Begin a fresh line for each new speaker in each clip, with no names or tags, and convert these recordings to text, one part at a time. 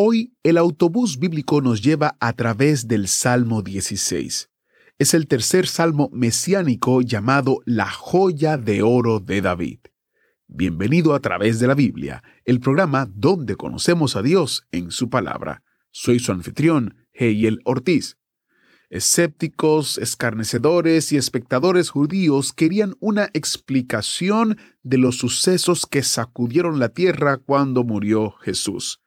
Hoy el autobús bíblico nos lleva a través del Salmo 16. Es el tercer salmo mesiánico llamado la joya de oro de David. Bienvenido a través de la Biblia, el programa donde conocemos a Dios en su palabra. Soy su anfitrión, Heyel Ortiz. Escépticos, escarnecedores y espectadores judíos querían una explicación de los sucesos que sacudieron la tierra cuando murió Jesús.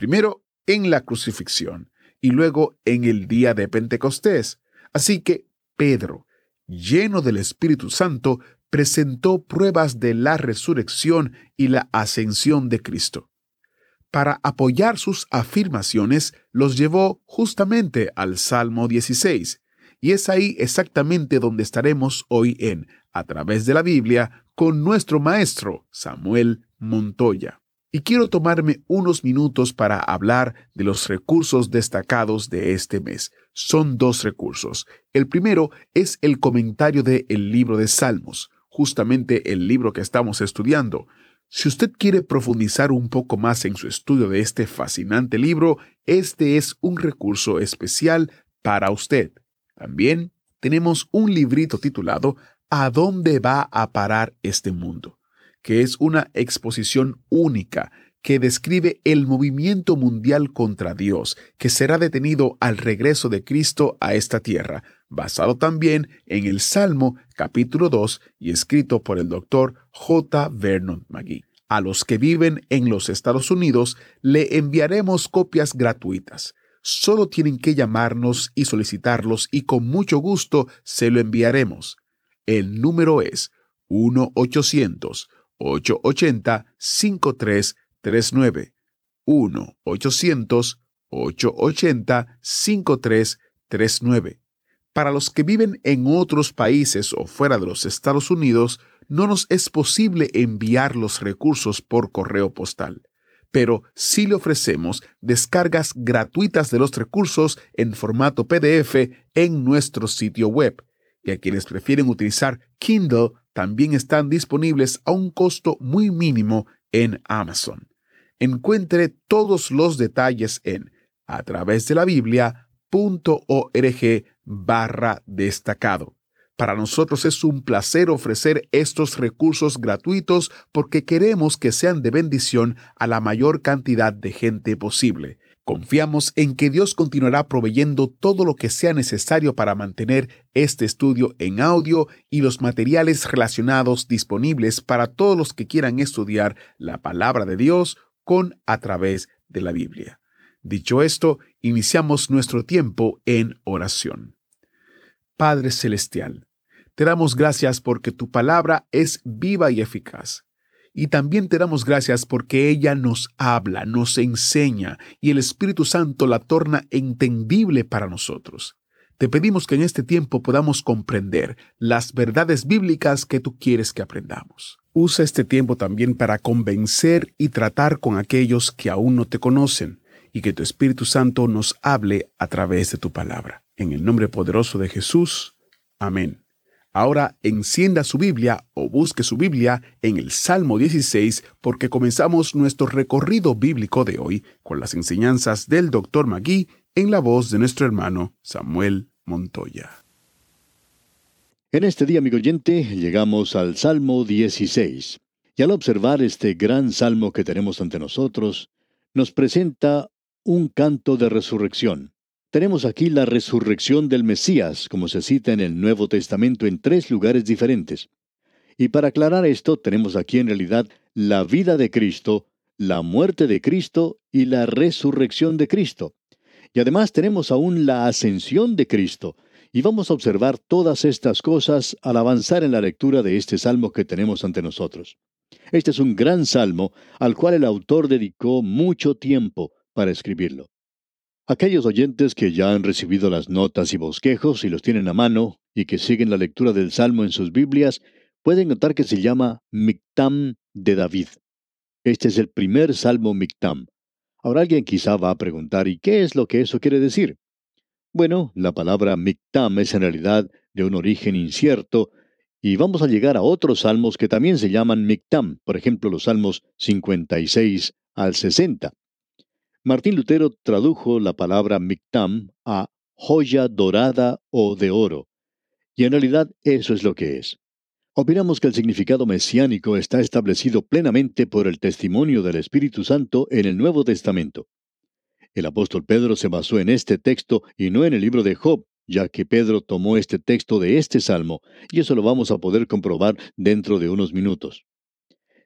Primero en la crucifixión y luego en el día de Pentecostés. Así que Pedro, lleno del Espíritu Santo, presentó pruebas de la resurrección y la ascensión de Cristo para apoyar sus afirmaciones, los llevó justamente al Salmo 16. Y es ahí exactamente donde estaremos hoy en A través de la Biblia con nuestro maestro Samuel Montoya. Y quiero tomarme unos minutos para hablar de los recursos destacados de este mes. Son dos recursos. El primero es el comentario de el libro de Salmos, justamente el libro que estamos estudiando. Si usted quiere profundizar un poco más en su estudio de este fascinante libro, este es un recurso especial para usted. También tenemos un librito titulado ¿A dónde va a parar este mundo? Que es una exposición única que describe el movimiento mundial contra Dios, que será detenido al regreso de Cristo a esta tierra, basado también en el Salmo capítulo 2 y escrito por el doctor J. Vernon McGee. A los que viven en los Estados Unidos le enviaremos copias gratuitas. Solo tienen que llamarnos y solicitarlos y con mucho gusto se lo enviaremos. El número es 1-800-880-5339. 1-800-880-5339. Para los que viven en otros países o fuera de los Estados Unidos, no nos es posible enviar los recursos por correo postal, pero sí le ofrecemos descargas gratuitas de los recursos en formato PDF en nuestro sitio web. Y a quienes prefieren utilizar Kindle, también están disponibles a un costo muy mínimo en Amazon. Encuentre todos los detalles en a través de la Biblia.org barra destacado. Para nosotros es un placer ofrecer estos recursos gratuitos porque queremos que sean de bendición a la mayor cantidad de gente posible. Confiamos en que Dios continuará proveyendo todo lo que sea necesario para mantener este estudio en audio y los materiales relacionados disponibles para todos los que quieran estudiar la palabra de Dios con a través de la Biblia. Dicho esto, iniciamos nuestro tiempo en oración. Padre Celestial, te damos gracias porque tu palabra es viva y eficaz. Y también te damos gracias porque ella nos habla, nos enseña y el Espíritu Santo la torna entendible para nosotros. Te pedimos que en este tiempo podamos comprender las verdades bíblicas que tú quieres que aprendamos. Usa este tiempo también para convencer y tratar con aquellos que aún no te conocen y que tu Espíritu Santo nos hable a través de tu palabra. En el nombre poderoso de Jesús. Amén. Ahora encienda su Biblia o busque su Biblia en el Salmo 16 porque comenzamos nuestro recorrido bíblico de hoy con las enseñanzas del Dr. Magui en la voz de nuestro hermano Samuel Montoya.
En este día, amigo oyente, llegamos al Salmo 16. Y al observar este gran salmo que tenemos ante nosotros, nos presenta un canto de resurrección. Tenemos aquí la resurrección del Mesías, como se cita en el Nuevo Testamento en tres lugares diferentes. Y para aclarar esto, tenemos aquí en realidad la vida de Cristo, la muerte de Cristo y la resurrección de Cristo. Y además tenemos aún la ascensión de Cristo. Y vamos a observar todas estas cosas al avanzar en la lectura de este salmo que tenemos ante nosotros. Este es un gran salmo al cual el autor dedicó mucho tiempo para escribirlo. Aquellos oyentes que ya han recibido las notas y bosquejos y los tienen a mano y que siguen la lectura del salmo en sus Biblias, pueden notar que se llama Mictam de David. Este es el primer salmo Mictam. Ahora alguien quizá va a preguntar, ¿y qué es lo que eso quiere decir? Bueno, la palabra Mictam es en realidad de un origen incierto, y vamos a llegar a otros salmos que también se llaman Mictam, por ejemplo los salmos 56 al 60. Martín Lutero tradujo la palabra Mictam a joya dorada o de oro, y en realidad eso es lo que es. Opinamos que el significado mesiánico está establecido plenamente por el testimonio del Espíritu Santo en el Nuevo Testamento. El apóstol Pedro se basó en este texto y no en el libro de Job, ya que Pedro tomó este texto de este salmo, y eso lo vamos a poder comprobar dentro de unos minutos.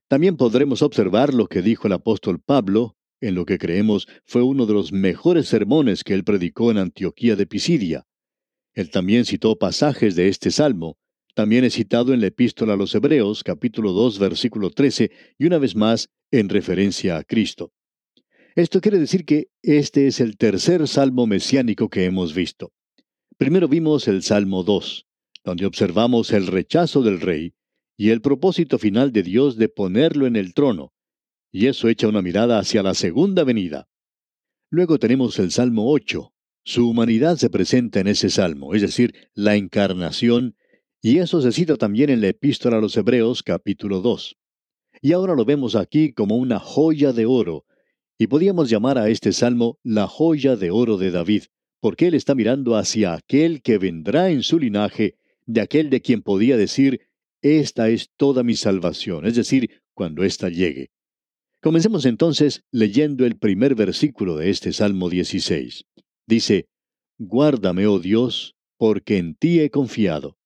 También podremos observar lo que dijo el apóstol Pablo, en lo que creemos fue uno de los mejores sermones que él predicó en Antioquía de Pisidia. Él también citó pasajes de este salmo, también es citado en la epístola a los Hebreos, capítulo 2, versículo 13, y una vez más en referencia a Cristo. Esto quiere decir que este es el tercer salmo mesiánico que hemos visto. Primero vimos el Salmo 2, donde observamos el rechazo del rey y el propósito final de Dios de ponerlo en el trono, y eso echa una mirada hacia la segunda venida. Luego tenemos el Salmo 8. Su humanidad se presenta en ese salmo, es decir, la encarnación, y eso se cita también en la epístola a los Hebreos capítulo 2. Y ahora lo vemos aquí como una joya de oro, y podíamos llamar a este salmo la joya de oro de David, porque él está mirando hacia aquel que vendrá en su linaje, de aquel de quien podía decir, esta es toda mi salvación, es decir, cuando ésta llegue. Comencemos entonces leyendo el primer versículo de este Salmo 16. Dice, Guárdame, oh Dios, porque en ti he confiado.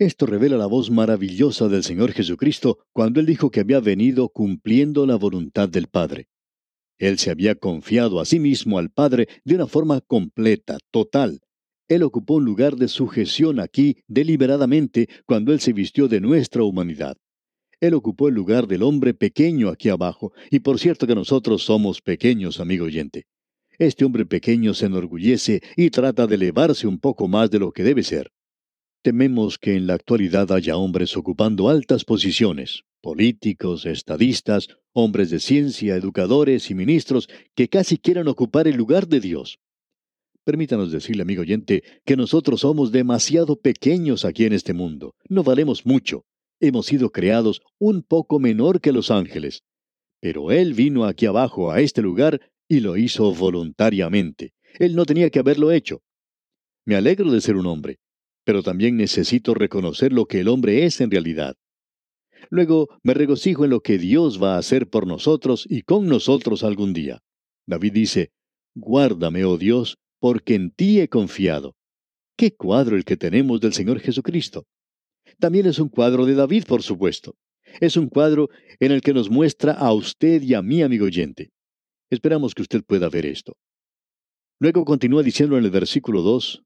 Esto revela la voz maravillosa del Señor Jesucristo cuando Él dijo que había venido cumpliendo la voluntad del Padre. Él se había confiado a sí mismo al Padre de una forma completa, total. Él ocupó un lugar de sujeción aquí deliberadamente cuando Él se vistió de nuestra humanidad. Él ocupó el lugar del hombre pequeño aquí abajo, y por cierto que nosotros somos pequeños, amigo oyente. Este hombre pequeño se enorgullece y trata de elevarse un poco más de lo que debe ser. Tememos que en la actualidad haya hombres ocupando altas posiciones, políticos, estadistas, hombres de ciencia, educadores y ministros que casi quieran ocupar el lugar de Dios. Permítanos decirle, amigo oyente, que nosotros somos demasiado pequeños aquí en este mundo. No valemos mucho. Hemos sido creados un poco menor que los ángeles. Pero Él vino aquí abajo, a este lugar, y lo hizo voluntariamente. Él no tenía que haberlo hecho. Me alegro de ser un hombre, pero también necesito reconocer lo que el hombre es en realidad. Luego me regocijo en lo que Dios va a hacer por nosotros y con nosotros algún día. David dice, Guárdame, oh Dios, porque en ti he confiado. Qué cuadro el que tenemos del Señor Jesucristo. También es un cuadro de David, por supuesto. Es un cuadro en el que nos muestra a usted y a mí, amigo oyente. Esperamos que usted pueda ver esto. Luego continúa diciendo en el versículo 2,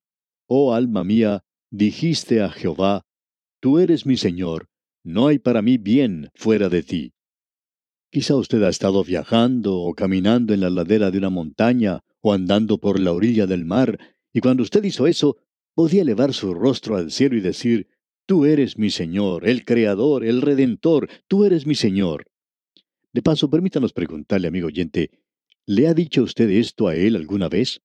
Oh alma mía, dijiste a Jehová, Tú eres mi Señor, no hay para mí bien fuera de ti. Quizá usted ha estado viajando o caminando en la ladera de una montaña o andando por la orilla del mar, y cuando usted hizo eso, podía elevar su rostro al cielo y decir, Tú eres mi Señor, el Creador, el Redentor, tú eres mi Señor. De paso, permítanos preguntarle, amigo oyente, ¿le ha dicho usted esto a él alguna vez?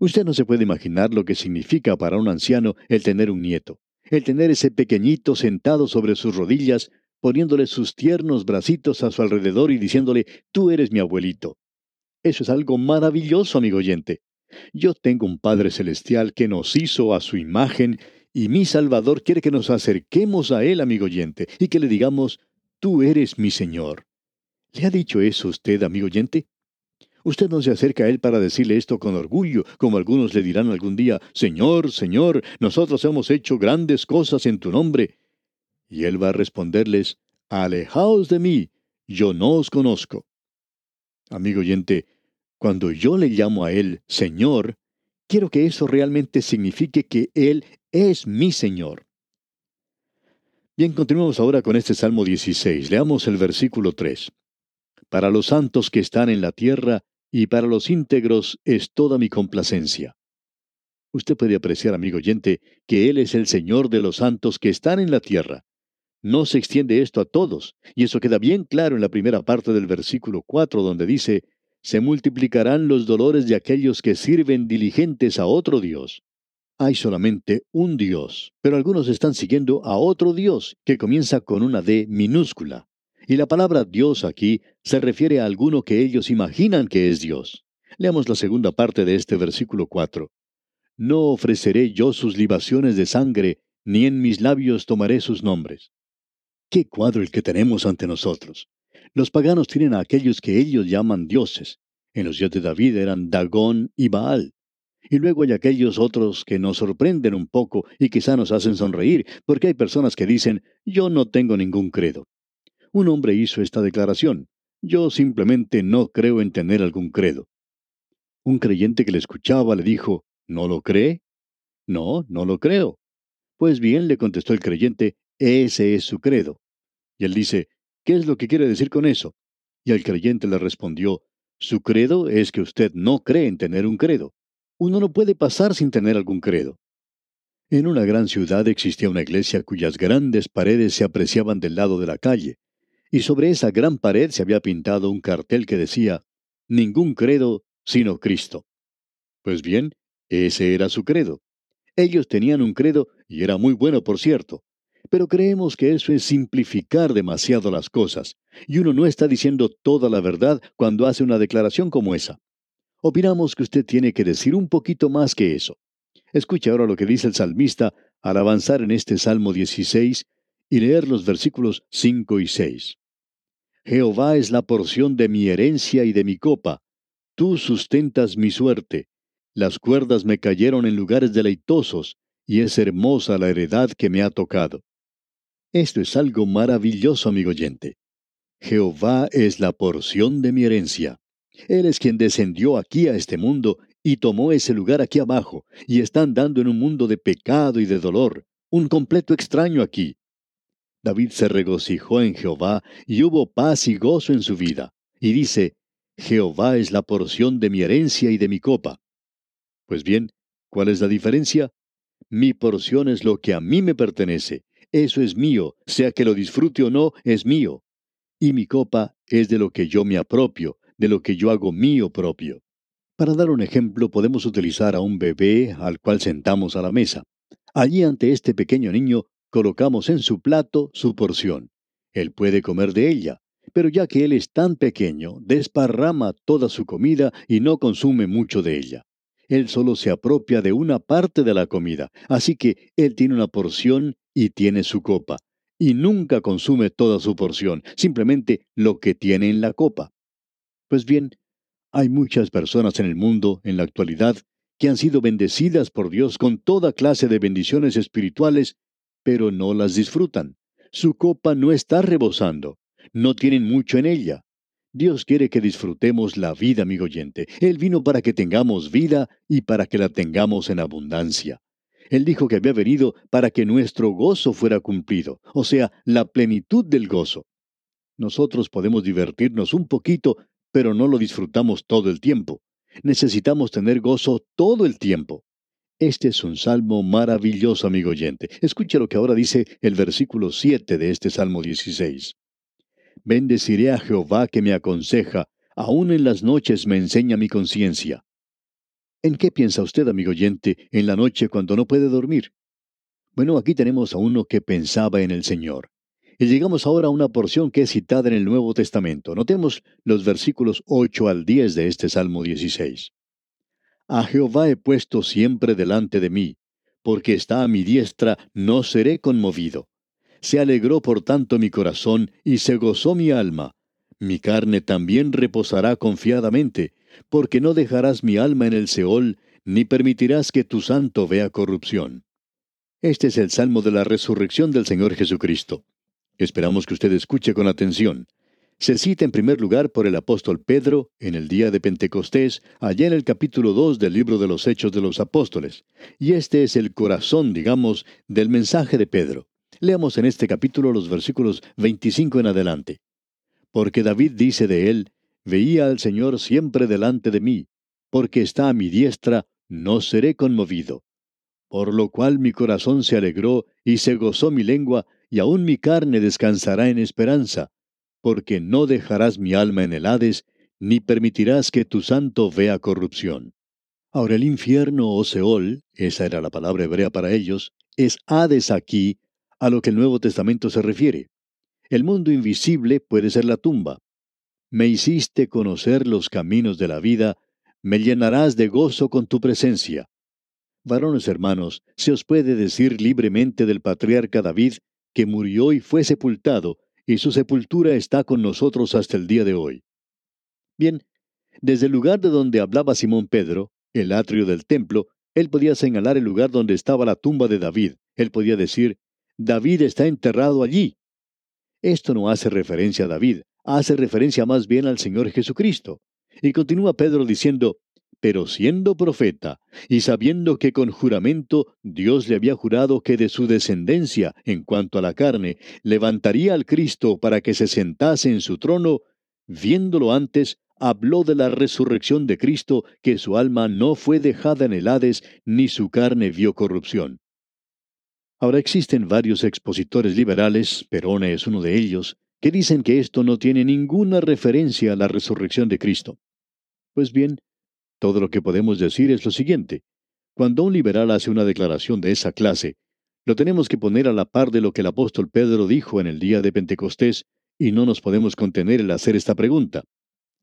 Usted no se puede imaginar lo que significa para un anciano el tener un nieto el tener ese pequeñito sentado sobre sus rodillas, poniéndole sus tiernos bracitos a su alrededor y diciéndole, tú eres mi abuelito. Eso es algo maravilloso, amigo oyente. Yo tengo un Padre Celestial que nos hizo a su imagen y mi Salvador quiere que nos acerquemos a Él, amigo oyente, y que le digamos, tú eres mi Señor. ¿Le ha dicho eso usted, amigo oyente? Usted no se acerca a Él para decirle esto con orgullo, como algunos le dirán algún día, Señor, Señor, nosotros hemos hecho grandes cosas en tu nombre. Y Él va a responderles, Alejaos de mí, yo no os conozco. Amigo oyente, cuando yo le llamo a Él Señor, quiero que eso realmente signifique que Él es mi Señor. Bien, continuemos ahora con este Salmo 16. Leamos el versículo 3. Para los santos que están en la tierra y para los íntegros es toda mi complacencia. Usted puede apreciar, amigo oyente, que Él es el Señor de los santos que están en la tierra. No se extiende esto a todos, y eso queda bien claro en la primera parte del versículo 4, donde dice, se multiplicarán los dolores de aquellos que sirven diligentes a otro Dios. Hay solamente un Dios, pero algunos están siguiendo a otro Dios, que comienza con una D minúscula. Y la palabra Dios aquí se refiere a alguno que ellos imaginan que es Dios. Leamos la segunda parte de este versículo 4. No ofreceré yo sus libaciones de sangre, ni en mis labios tomaré sus nombres. Qué cuadro el que tenemos ante nosotros. Los paganos tienen a aquellos que ellos llaman dioses. En los días de David eran Dagón y Baal. Y luego hay aquellos otros que nos sorprenden un poco y quizá nos hacen sonreír, porque hay personas que dicen, yo no tengo ningún credo. Un hombre hizo esta declaración, yo simplemente no creo en tener algún credo. Un creyente que le escuchaba le dijo, ¿no lo cree? No, no lo creo. Pues bien, le contestó el creyente, ese es su credo. Y él dice, ¿qué es lo que quiere decir con eso? Y el creyente le respondió, su credo es que usted no cree en tener un credo. Uno no puede pasar sin tener algún credo. En una gran ciudad existía una iglesia cuyas grandes paredes se apreciaban del lado de la calle, y sobre esa gran pared se había pintado un cartel que decía, Ningún credo sino Cristo. Pues bien, ese era su credo. Ellos tenían un credo y era muy bueno, por cierto. Pero creemos que eso es simplificar demasiado las cosas, y uno no está diciendo toda la verdad cuando hace una declaración como esa. Opinamos que usted tiene que decir un poquito más que eso. Escuche ahora lo que dice el salmista al avanzar en este Salmo 16 y leer los versículos 5 y 6. Jehová es la porción de mi herencia y de mi copa. Tú sustentas mi suerte. Las cuerdas me cayeron en lugares deleitosos, y es hermosa la heredad que me ha tocado. Esto es algo maravilloso, amigo oyente. Jehová es la porción de mi herencia. Él es quien descendió aquí a este mundo y tomó ese lugar aquí abajo, y está andando en un mundo de pecado y de dolor, un completo extraño aquí. David se regocijó en Jehová, y hubo paz y gozo en su vida. Y dice, Jehová es la porción de mi herencia y de mi copa. Pues bien, ¿cuál es la diferencia? Mi porción es lo que a mí me pertenece, eso es mío, sea que lo disfrute o no, es mío. Y mi copa es de lo que yo me apropio, de lo que yo hago mío propio. Para dar un ejemplo, podemos utilizar a un bebé al cual sentamos a la mesa. Allí ante este pequeño niño colocamos en su plato su porción. Él puede comer de ella, pero ya que él es tan pequeño, desparrama toda su comida y no consume mucho de ella. Él solo se apropia de una parte de la comida, así que él tiene una porción y tiene su copa, y nunca consume toda su porción, simplemente lo que tiene en la copa. Pues bien, hay muchas personas en el mundo, en la actualidad, que han sido bendecidas por Dios con toda clase de bendiciones espirituales, pero no las disfrutan. Su copa no está rebosando, no tienen mucho en ella. Dios quiere que disfrutemos la vida, amigo oyente. Él vino para que tengamos vida y para que la tengamos en abundancia. Él dijo que había venido para que nuestro gozo fuera cumplido, o sea, la plenitud del gozo. Nosotros podemos divertirnos un poquito, pero no lo disfrutamos todo el tiempo. Necesitamos tener gozo todo el tiempo. Este es un salmo maravilloso, amigo oyente. Escuche lo que ahora dice el versículo 7 de este Salmo 16. Bendeciré a Jehová que me aconseja, aun en las noches me enseña mi conciencia. ¿En qué piensa usted, amigo oyente, en la noche cuando no puede dormir? Bueno, aquí tenemos a uno que pensaba en el Señor. Y llegamos ahora a una porción que es citada en el Nuevo Testamento. Notemos los versículos 8 al 10 de este Salmo 16. A Jehová he puesto siempre delante de mí, porque está a mi diestra, no seré conmovido. Se alegró por tanto mi corazón y se gozó mi alma. Mi carne también reposará confiadamente, porque no dejarás mi alma en el Seol, ni permitirás que tu santo vea corrupción. Este es el salmo de la resurrección del Señor Jesucristo. Esperamos que usted escuche con atención. Se cita en primer lugar por el apóstol Pedro en el día de Pentecostés, allá en el capítulo 2 del libro de los Hechos de los Apóstoles. Y este es el corazón, digamos, del mensaje de Pedro. Leamos en este capítulo los versículos 25 en adelante. Porque David dice de él, Veía al Señor siempre delante de mí, porque está a mi diestra, no seré conmovido. Por lo cual mi corazón se alegró y se gozó mi lengua, y aun mi carne descansará en esperanza, porque no dejarás mi alma en el Hades, ni permitirás que tu santo vea corrupción. Ahora el infierno o Seol, esa era la palabra hebrea para ellos, es Hades aquí, a lo que el Nuevo Testamento se refiere. El mundo invisible puede ser la tumba. Me hiciste conocer los caminos de la vida, me llenarás de gozo con tu presencia. Varones hermanos, se os puede decir libremente del patriarca David que murió y fue sepultado, y su sepultura está con nosotros hasta el día de hoy. Bien, desde el lugar de donde hablaba Simón Pedro, el atrio del templo, él podía señalar el lugar donde estaba la tumba de David. Él podía decir, David está enterrado allí. Esto no hace referencia a David, hace referencia más bien al Señor Jesucristo. Y continúa Pedro diciendo, pero siendo profeta, y sabiendo que con juramento Dios le había jurado que de su descendencia, en cuanto a la carne, levantaría al Cristo para que se sentase en su trono, viéndolo antes, habló de la resurrección de Cristo, que su alma no fue dejada en el Hades, ni su carne vio corrupción. Ahora existen varios expositores liberales, Perona es uno de ellos, que dicen que esto no tiene ninguna referencia a la resurrección de Cristo. Pues bien, todo lo que podemos decir es lo siguiente. Cuando un liberal hace una declaración de esa clase, lo tenemos que poner a la par de lo que el apóstol Pedro dijo en el día de Pentecostés, y no nos podemos contener el hacer esta pregunta.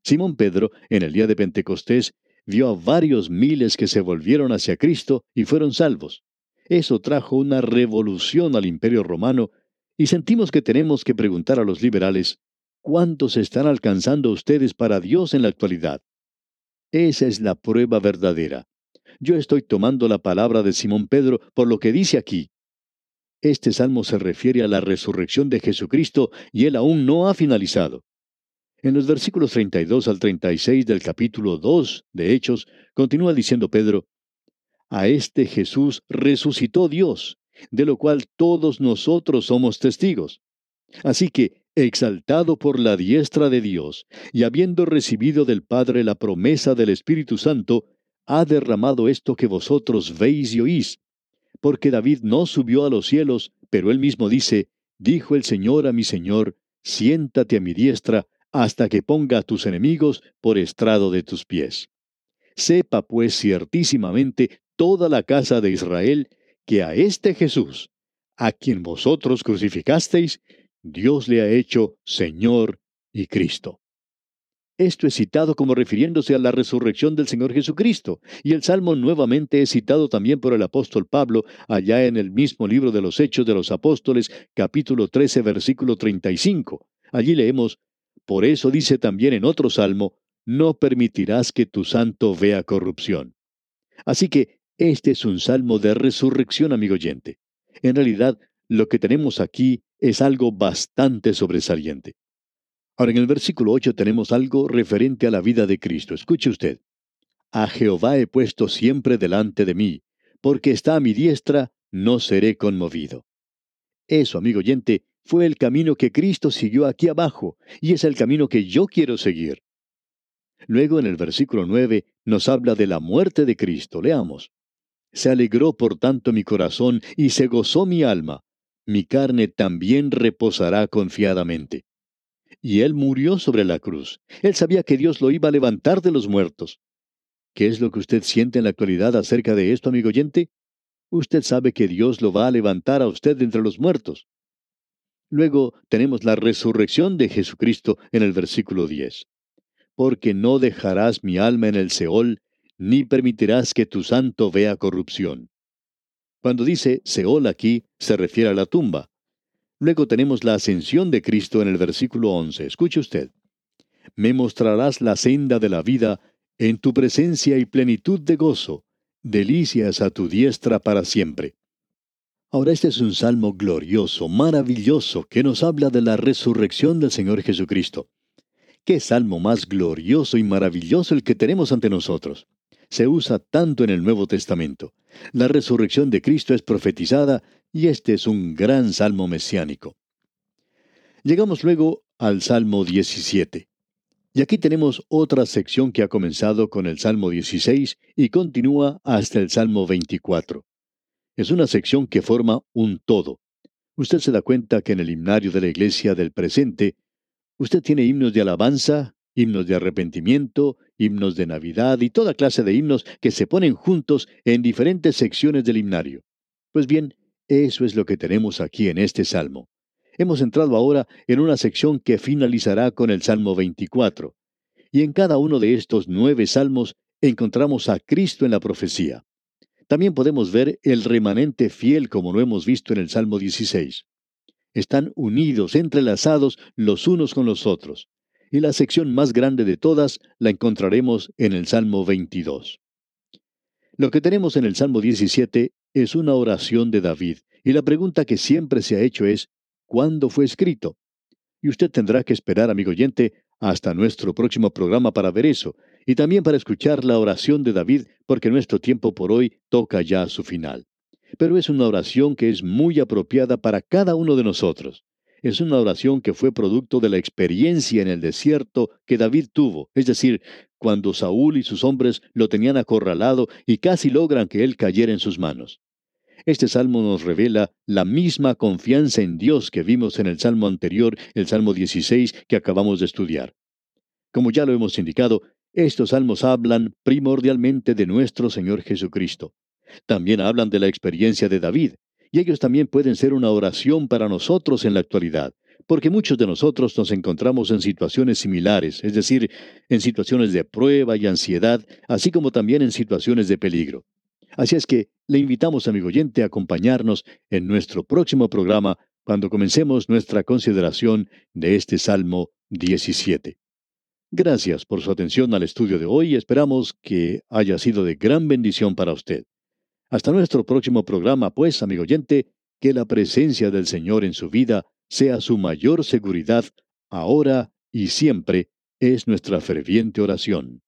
Simón Pedro, en el día de Pentecostés, vio a varios miles que se volvieron hacia Cristo y fueron salvos. Eso trajo una revolución al imperio romano y sentimos que tenemos que preguntar a los liberales, ¿cuántos están alcanzando ustedes para Dios en la actualidad? Esa es la prueba verdadera. Yo estoy tomando la palabra de Simón Pedro por lo que dice aquí. Este salmo se refiere a la resurrección de Jesucristo y él aún no ha finalizado. En los versículos 32 al 36 del capítulo 2 de Hechos, continúa diciendo Pedro, A este Jesús resucitó Dios, de lo cual todos nosotros somos testigos. Así que exaltado por la diestra de Dios, y habiendo recibido del Padre la promesa del Espíritu Santo, ha derramado esto que vosotros veis y oís. Porque David no subió a los cielos, pero él mismo dice, Dijo el Señor a mi Señor, siéntate a mi diestra, hasta que ponga a tus enemigos por estrado de tus pies. Sepa pues ciertísimamente toda la casa de Israel, que a este Jesús, a quien vosotros crucificasteis, Dios le ha hecho Señor y Cristo. Esto es citado como refiriéndose a la resurrección del Señor Jesucristo, y el Salmo nuevamente es citado también por el apóstol Pablo allá en el mismo libro de los Hechos de los Apóstoles, capítulo 13, versículo 35. Allí leemos, Por eso dice también en otro salmo, no permitirás que tu santo vea corrupción. Así que este es un salmo de resurrección, amigo oyente. En realidad, lo que tenemos aquí es algo bastante sobresaliente. Ahora en el versículo 8 tenemos algo referente a la vida de Cristo. Escuche usted. A Jehová he puesto siempre delante de mí, porque está a mi diestra, no seré conmovido. Eso, amigo oyente, fue el camino que Cristo siguió aquí abajo, y es el camino que yo quiero seguir. Luego en el versículo 9 nos habla de la muerte de Cristo. Leamos. Se alegró por tanto mi corazón y se gozó mi alma, mi carne también reposará confiadamente. Y él murió sobre la cruz. Él sabía que Dios lo iba a levantar de los muertos. ¿Qué es lo que usted siente en la actualidad acerca de esto, amigo oyente? Usted sabe que Dios lo va a levantar a usted de entre los muertos. Luego tenemos la resurrección de Jesucristo en el versículo 10. Porque no dejarás mi alma en el Seol, ni permitirás que tu santo vea corrupción. Cuando dice Seol aquí, se refiere a la tumba. Luego tenemos la ascensión de Cristo en el versículo 11. Escuche usted. Me mostrarás la senda de la vida, en tu presencia y plenitud de gozo, delicias a tu diestra para siempre. Ahora este es un salmo glorioso, maravilloso, que nos habla de la resurrección del Señor Jesucristo. ¿Qué salmo más glorioso y maravilloso el que tenemos ante nosotros? Se usa tanto en el Nuevo Testamento. La resurrección de Cristo es profetizada y este es un gran salmo mesiánico. Llegamos luego al Salmo 17. Y aquí tenemos otra sección que ha comenzado con el Salmo 16 y continúa hasta el Salmo 24. Es una sección que forma un todo. Usted se da cuenta que en el himnario de la iglesia del presente, usted tiene himnos de alabanza, himnos de arrepentimiento, himnos de Navidad y toda clase de himnos que se ponen juntos en diferentes secciones del himnario. Pues bien, eso es lo que tenemos aquí en este salmo. Hemos entrado ahora en una sección que finalizará con el Salmo 24. Y en cada uno de estos nueve salmos encontramos a Cristo en la profecía. También podemos ver el remanente fiel como lo hemos visto en el Salmo 16. Están unidos, entrelazados los unos con los otros y la sección más grande de todas la encontraremos en el Salmo 22. Lo que tenemos en el Salmo 17 es una oración de David, y la pregunta que siempre se ha hecho es, ¿cuándo fue escrito? Y usted tendrá que esperar, amigo oyente, hasta nuestro próximo programa para ver eso, y también para escuchar la oración de David, porque nuestro tiempo por hoy toca ya su final. Pero es una oración que es muy apropiada para cada uno de nosotros. Es una oración que fue producto de la experiencia en el desierto que David tuvo, es decir, cuando Saúl y sus hombres lo tenían acorralado y casi logran que él cayera en sus manos. Este salmo nos revela la misma confianza en Dios que vimos en el salmo anterior, el salmo 16 que acabamos de estudiar. Como ya lo hemos indicado, estos salmos hablan primordialmente de nuestro Señor Jesucristo. También hablan de la experiencia de David, y ellos también pueden ser una oración para nosotros en la actualidad, porque muchos de nosotros nos encontramos en situaciones similares, es decir, en situaciones de prueba y ansiedad, así como también en situaciones de peligro. Así es que le invitamos, amigo oyente, a acompañarnos en nuestro próximo programa cuando comencemos nuestra consideración de este Salmo 17. Gracias por su atención al estudio de hoy y esperamos que haya sido de gran bendición para usted. Hasta nuestro próximo programa, pues, amigo oyente, que la presencia del Señor en su vida sea su mayor seguridad, ahora y siempre, es nuestra ferviente oración.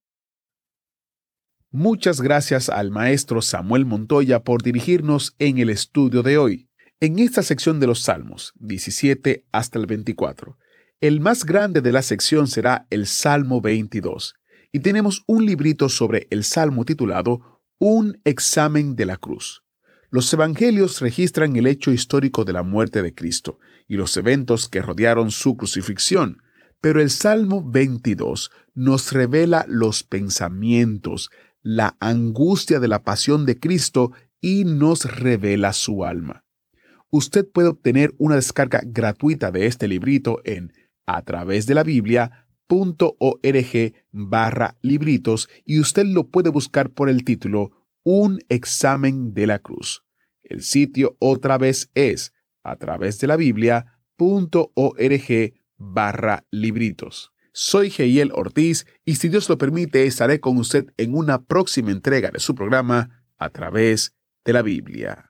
Muchas gracias al maestro Samuel Montoya por dirigirnos en el estudio de hoy, en esta sección de los Salmos, 17 hasta el 24. El más grande de la sección será el Salmo 22, y tenemos un librito sobre el Salmo titulado un examen de la cruz. Los evangelios registran el hecho histórico de la muerte de Cristo y los eventos que rodearon su crucifixión, pero el Salmo 22 nos revela los pensamientos, la angustia de la pasión de Cristo y nos revela su alma. Usted puede obtener una descarga gratuita de este librito en a través de la Biblia .org barra libritos y usted lo puede buscar por el título Un examen de la cruz. El sitio otra vez es a través de la Biblia.org barra libritos. Soy Geiel Ortiz y si Dios lo permite estaré con usted en una próxima entrega de su programa a través de la Biblia.